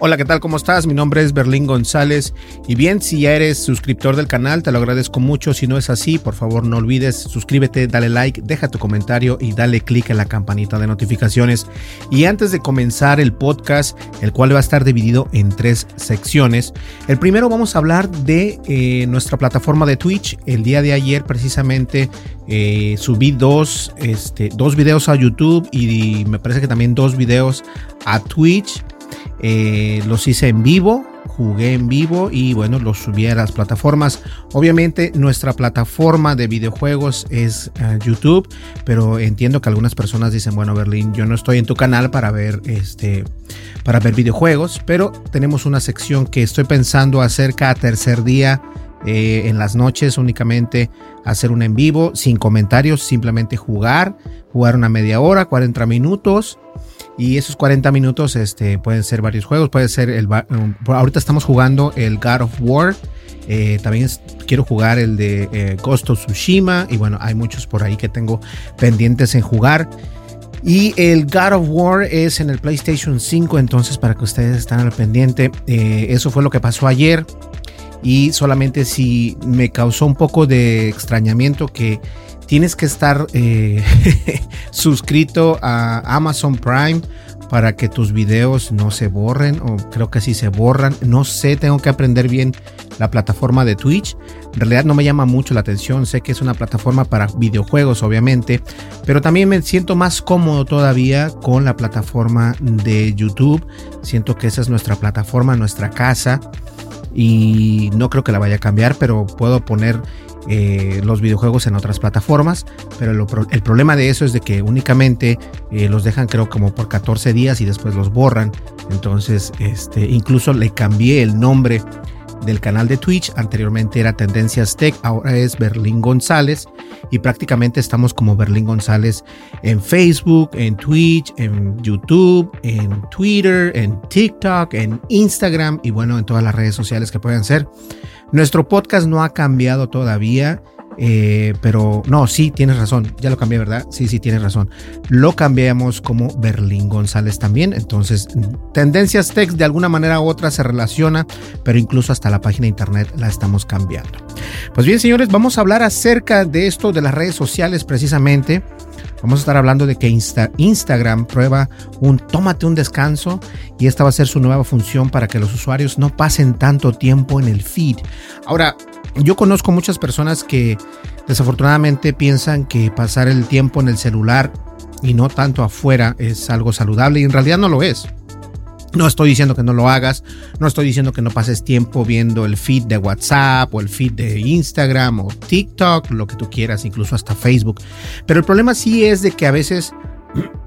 Hola, ¿qué tal? ¿Cómo estás? Mi nombre es Berlín González. Y bien, si ya eres suscriptor del canal, te lo agradezco mucho. Si no es así, por favor no olvides, suscríbete, dale like, deja tu comentario y dale click en la campanita de notificaciones. Y antes de comenzar el podcast, el cual va a estar dividido en tres secciones, el primero vamos a hablar de eh, nuestra plataforma de Twitch. El día de ayer precisamente eh, subí dos, este, dos videos a YouTube y me parece que también dos videos a Twitch. Eh, los hice en vivo, jugué en vivo y bueno, los subí a las plataformas. Obviamente nuestra plataforma de videojuegos es uh, YouTube, pero entiendo que algunas personas dicen, bueno, Berlín, yo no estoy en tu canal para ver este para ver videojuegos, pero tenemos una sección que estoy pensando hacer cada tercer día eh, en las noches únicamente hacer un en vivo sin comentarios, simplemente jugar, jugar una media hora, 40 minutos y esos 40 minutos este, pueden ser varios juegos. Puede ser el. ahorita estamos jugando el God of War. Eh, también quiero jugar el de eh, Ghost of Tsushima. Y bueno, hay muchos por ahí que tengo pendientes en jugar. Y el God of War es en el PlayStation 5. Entonces, para que ustedes estén al pendiente, eso fue lo que pasó ayer. Y solamente si me causó un poco de extrañamiento que tienes que estar eh, suscrito a Amazon Prime para que tus videos no se borren o creo que sí se borran. No sé, tengo que aprender bien la plataforma de Twitch. En realidad no me llama mucho la atención, sé que es una plataforma para videojuegos obviamente, pero también me siento más cómodo todavía con la plataforma de YouTube. Siento que esa es nuestra plataforma, nuestra casa y no creo que la vaya a cambiar, pero puedo poner eh, los videojuegos en otras plataformas, pero el problema de eso es de que únicamente eh, los dejan creo como por 14 días y después los borran. Entonces, este, incluso le cambié el nombre del canal de Twitch. Anteriormente era Tendencias Tech, ahora es Berlín González. Y prácticamente estamos como Berlín González en Facebook, en Twitch, en YouTube, en Twitter, en TikTok, en Instagram y bueno, en todas las redes sociales que puedan ser. Nuestro podcast no ha cambiado todavía. Eh, pero no, sí, tienes razón. Ya lo cambié, ¿verdad? Sí, sí, tienes razón. Lo cambiamos como Berlín González también. Entonces, Tendencias Text de alguna manera u otra se relaciona, pero incluso hasta la página de internet la estamos cambiando. Pues bien, señores, vamos a hablar acerca de esto de las redes sociales precisamente. Vamos a estar hablando de que Instagram prueba un tómate un descanso y esta va a ser su nueva función para que los usuarios no pasen tanto tiempo en el feed. Ahora, yo conozco muchas personas que desafortunadamente piensan que pasar el tiempo en el celular y no tanto afuera es algo saludable y en realidad no lo es. No estoy diciendo que no lo hagas, no estoy diciendo que no pases tiempo viendo el feed de WhatsApp o el feed de Instagram o TikTok, lo que tú quieras, incluso hasta Facebook. Pero el problema sí es de que a veces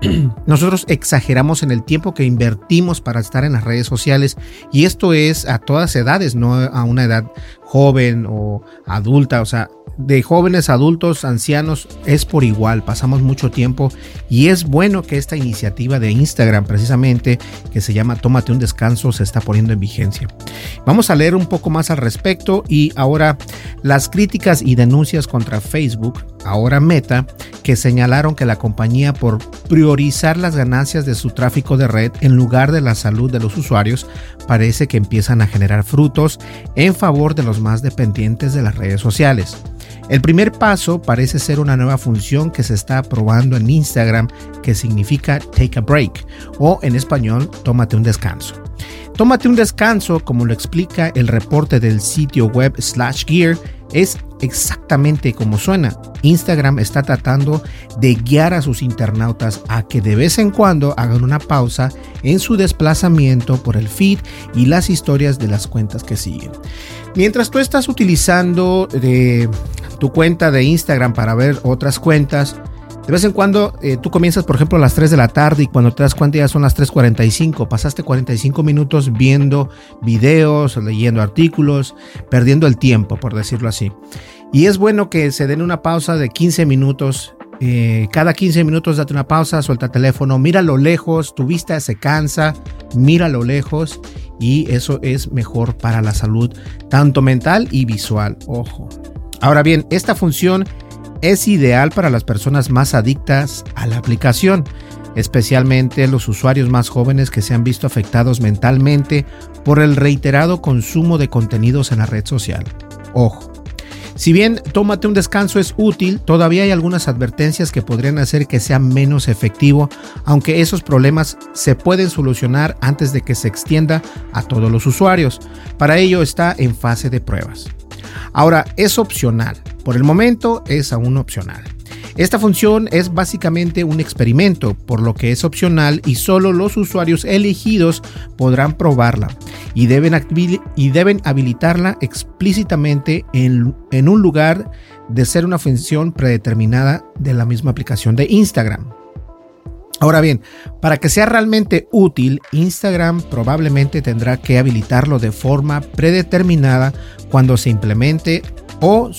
nosotros exageramos en el tiempo que invertimos para estar en las redes sociales y esto es a todas edades, no a una edad joven o adulta, o sea, de jóvenes, adultos, ancianos, es por igual, pasamos mucho tiempo y es bueno que esta iniciativa de Instagram precisamente, que se llama Tómate un descanso, se está poniendo en vigencia. Vamos a leer un poco más al respecto y ahora las críticas y denuncias contra Facebook, ahora Meta, que señalaron que la compañía por priorizar las ganancias de su tráfico de red en lugar de la salud de los usuarios, parece que empiezan a generar frutos en favor de los más dependientes de las redes sociales. El primer paso parece ser una nueva función que se está probando en Instagram que significa take a break o en español tómate un descanso. Tómate un descanso, como lo explica el reporte del sitio web Slash Gear, es exactamente como suena. Instagram está tratando de guiar a sus internautas a que de vez en cuando hagan una pausa en su desplazamiento por el feed y las historias de las cuentas que siguen. Mientras tú estás utilizando de tu cuenta de Instagram para ver otras cuentas. De vez en cuando eh, tú comienzas, por ejemplo, a las 3 de la tarde y cuando te das cuenta ya son las 3.45. Pasaste 45 minutos viendo videos, leyendo artículos, perdiendo el tiempo, por decirlo así. Y es bueno que se den una pausa de 15 minutos. Eh, cada 15 minutos date una pausa, suelta el teléfono, mira lo lejos, tu vista se cansa, mira lo lejos y eso es mejor para la salud, tanto mental y visual. Ojo, Ahora bien, esta función es ideal para las personas más adictas a la aplicación, especialmente los usuarios más jóvenes que se han visto afectados mentalmente por el reiterado consumo de contenidos en la red social. Ojo. Si bien tómate un descanso es útil, todavía hay algunas advertencias que podrían hacer que sea menos efectivo, aunque esos problemas se pueden solucionar antes de que se extienda a todos los usuarios. Para ello está en fase de pruebas. Ahora, es opcional. Por el momento es aún opcional. Esta función es básicamente un experimento, por lo que es opcional y solo los usuarios elegidos podrán probarla y deben, y deben habilitarla explícitamente en, en un lugar de ser una función predeterminada de la misma aplicación de Instagram. Ahora bien, para que sea realmente útil, Instagram probablemente tendrá que habilitarlo de forma predeterminada cuando se implemente o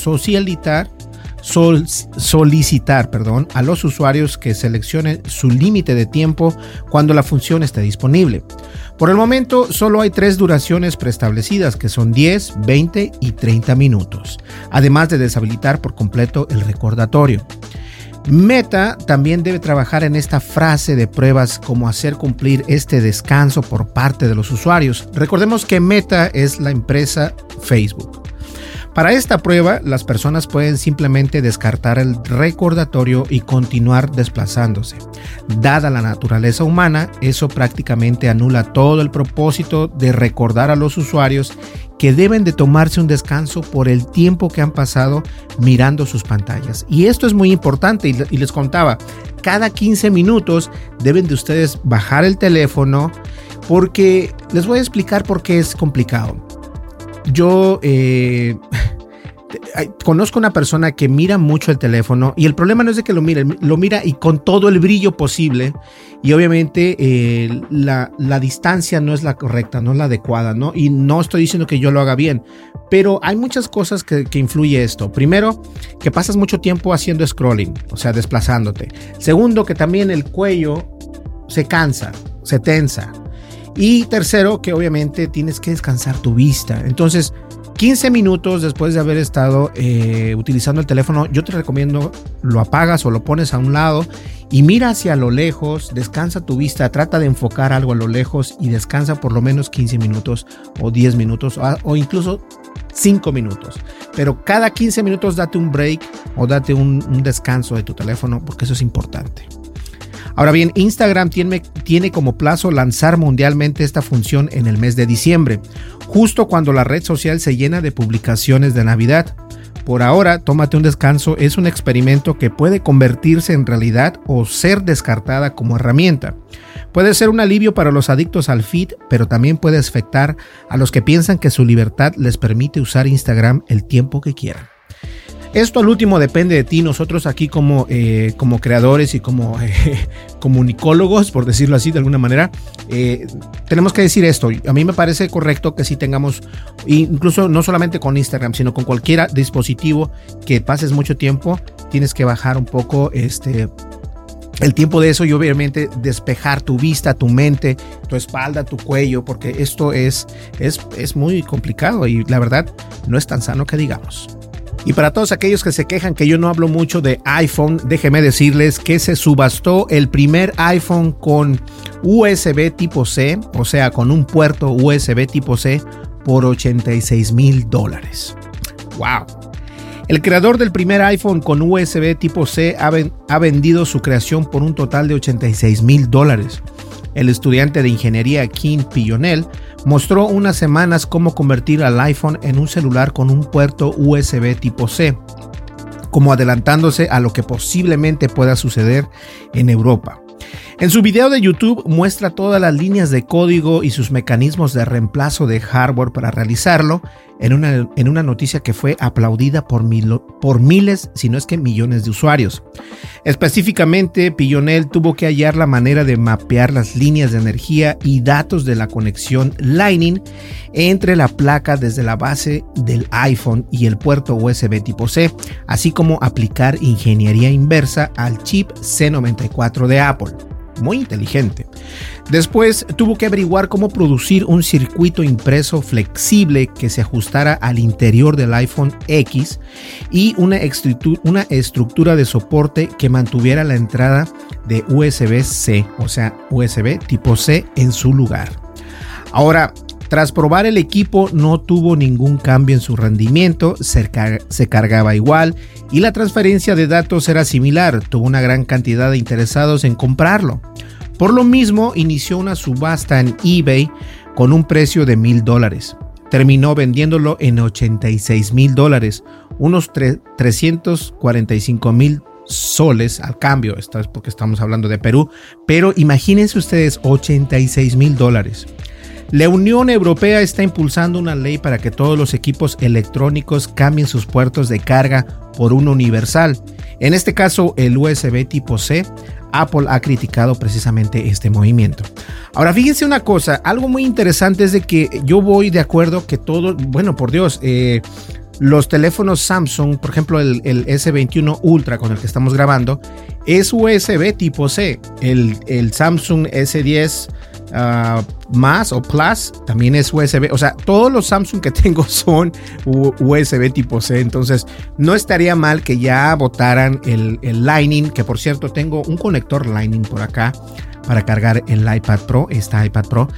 solicitar perdón, a los usuarios que seleccionen su límite de tiempo cuando la función esté disponible. Por el momento solo hay tres duraciones preestablecidas que son 10, 20 y 30 minutos, además de deshabilitar por completo el recordatorio. Meta también debe trabajar en esta frase de pruebas como hacer cumplir este descanso por parte de los usuarios. Recordemos que Meta es la empresa Facebook. Para esta prueba, las personas pueden simplemente descartar el recordatorio y continuar desplazándose. Dada la naturaleza humana, eso prácticamente anula todo el propósito de recordar a los usuarios que deben de tomarse un descanso por el tiempo que han pasado mirando sus pantallas. Y esto es muy importante y, les contaba, cada 15 minutos deben de ustedes bajar el teléfono porque les voy a explicar por qué es complicado. Yo eh, conozco una persona que mira mucho el teléfono y el problema no es de que lo mire, lo mira y con todo el brillo posible y obviamente eh, la, distancia no es la correcta, no es la adecuada, ¿no? Y no estoy diciendo que yo lo haga bien, pero hay muchas cosas que, que influye esto. Primero, que pasas mucho tiempo haciendo scrolling, o sea, desplazándote. Segundo, que también el cuello se cansa, se tensa. Y tercero, que obviamente tienes que descansar tu vista. Entonces, 15 minutos después de haber estado eh, utilizando el teléfono, yo te recomiendo lo apagas o lo pones a un lado y mira hacia lo lejos, descansa tu vista, trata de enfocar algo a lo lejos y descansa por lo menos 15 minutos o 10 minutos o, incluso 5 minutos. Pero cada 15 minutos date un break o date un descanso de tu teléfono porque eso es importante. Ahora bien, Instagram tiene, como plazo lanzar mundialmente esta función en el mes de diciembre, justo cuando la red social se llena de publicaciones de Navidad. Por ahora, tómate un descanso es un experimento que puede convertirse en realidad o ser descartada como herramienta. Puede ser un alivio para los adictos al feed, pero también puede afectar a los que piensan que su libertad les permite usar Instagram el tiempo que quieran. Esto al último depende de ti. Nosotros aquí como, eh, como creadores y como eh, comunicólogos, por decirlo así de alguna manera, eh, tenemos que decir esto. A mí me parece correcto que si tengamos, incluso no solamente con Instagram, sino con cualquier dispositivo que pases mucho tiempo, tienes que bajar un poco este el tiempo de eso y obviamente despejar tu vista, tu mente, tu espalda, tu cuello, porque esto es, es, es muy complicado y la verdad no es tan sano que digamos. Y para todos aquellos que se quejan que yo no hablo mucho de iPhone, déjenme decirles que se subastó el primer iPhone con USB tipo C, o sea, con un puerto USB tipo C por 86 mil dólares. ¡Wow! El creador del primer iPhone con USB tipo C ha, vendido su creación por un total de 86 mil dólares. El estudiante de ingeniería Kim Pillonel mostró unas semanas cómo convertir al iPhone en un celular con un puerto USB tipo C, como adelantándose a lo que posiblemente pueda suceder en Europa. En su video de YouTube muestra todas las líneas de código y sus mecanismos de reemplazo de hardware para realizarlo en una, en una noticia que fue aplaudida por, por miles, si no es que millones de usuarios. Específicamente, Pillonel tuvo que hallar la manera de mapear las líneas de energía y datos de la conexión Lightning entre la placa desde la base del iPhone y el puerto USB tipo C, así como aplicar ingeniería inversa al chip C94 de Apple muy inteligente. Después tuvo que averiguar cómo producir un circuito impreso flexible que se ajustara al interior del iPhone X y una, estructura de soporte que mantuviera la entrada de USB-C, o sea, USB tipo C en su lugar. Ahora, tras probar el equipo no tuvo ningún cambio en su rendimiento, se, cargaba igual y la transferencia de datos era similar, tuvo una gran cantidad de interesados en comprarlo. Por lo mismo, inició una subasta en eBay con un precio de mil dólares. Terminó vendiéndolo en 86 mil dólares, unos 345 mil soles al cambio. Esto es porque estamos hablando de Perú. Pero imagínense ustedes 86 mil dólares. La Unión Europea está impulsando una ley para que todos los equipos electrónicos cambien sus puertos de carga por uno universal. En este caso, el USB tipo C. Apple ha criticado precisamente este movimiento. Ahora, fíjense una cosa, algo muy interesante es de que yo voy de acuerdo que todo, bueno, por Dios, eh, los teléfonos Samsung, por ejemplo, el, el, S21 Ultra con el que estamos grabando, es USB tipo C. El, el Samsung S10 Ah, más o Plus también es USB. O sea, todos los Samsung que tengo son USB tipo C. Entonces, no estaría mal que ya votaran el, el Lightning, que por cierto tengo un conector Lightning por acá para cargar el iPad Pro, esta iPad Pro.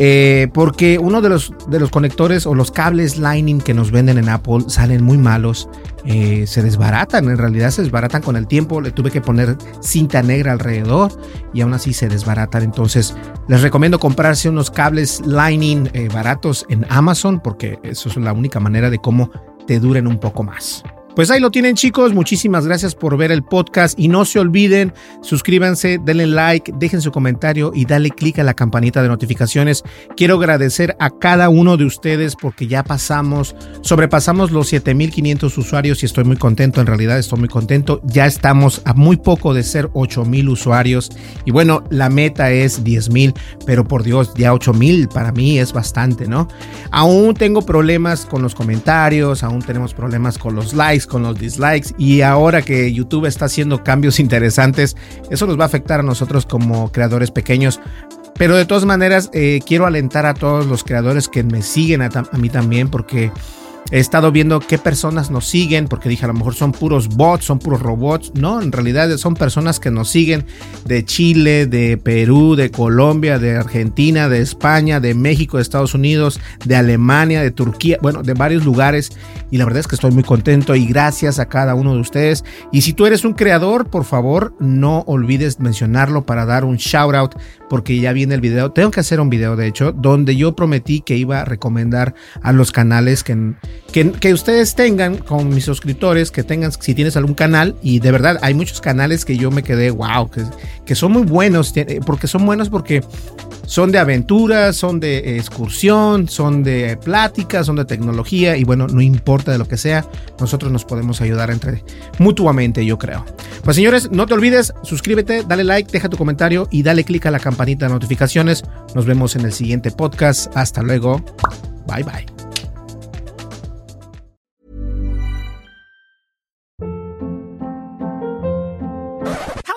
Eh, porque uno de los, de los conectores o los cables Lightning que nos venden en Apple salen muy malos, eh, se desbaratan, en realidad se desbaratan con el tiempo, le tuve que poner cinta negra alrededor y aún así se desbaratan. Entonces les recomiendo comprarse unos cables Lightning eh, baratos en Amazon porque eso es la única manera de cómo te duren un poco más. Pues ahí lo tienen chicos, muchísimas gracias por ver el podcast y no se olviden, suscríbanse, denle like, dejen su comentario y dale click a la campanita de notificaciones. Quiero agradecer a cada uno de ustedes porque ya pasamos, sobrepasamos los 7500 usuarios y estoy muy contento, en realidad estoy muy contento. Ya estamos a muy poco de ser 8000 usuarios y bueno, la meta es 10000, pero por Dios, ya 8000 para mí es bastante, ¿no? Aún tengo problemas con los comentarios, aún tenemos problemas con los likes con los dislikes y ahora que YouTube está haciendo cambios interesantes, eso nos va a afectar a nosotros como creadores pequeños. Pero de todas maneras, eh, quiero alentar a todos los creadores que me siguen a mí también porque He estado viendo qué personas nos siguen, porque dije a lo mejor son puros bots, son puros robots. No, en realidad son personas que nos siguen de Chile, de Perú, de Colombia, de Argentina, de España, de México, de Estados Unidos, de Alemania, de Turquía, bueno, de varios lugares. Y la verdad es que estoy muy contento y gracias a cada uno de ustedes. Y si tú eres un creador, por favor, no olvides mencionarlo para dar un shout out, porque ya viene el video. Tengo que hacer un video, de hecho, donde yo prometí que iba a recomendar a los canales que que, que, ustedes tengan con mis suscriptores, que tengan, si tienes algún canal, y de verdad hay muchos canales que yo me quedé, wow, que, que son muy buenos, porque son buenos porque son de aventuras, son de excursión, son de plática, son de tecnología, y bueno, no importa de lo que sea, nosotros nos podemos ayudar entre mutuamente, yo creo. Pues señores, no te olvides, suscríbete, dale like, deja tu comentario y dale click a la campanita de notificaciones. Nos vemos en el siguiente podcast. Hasta luego. Bye bye.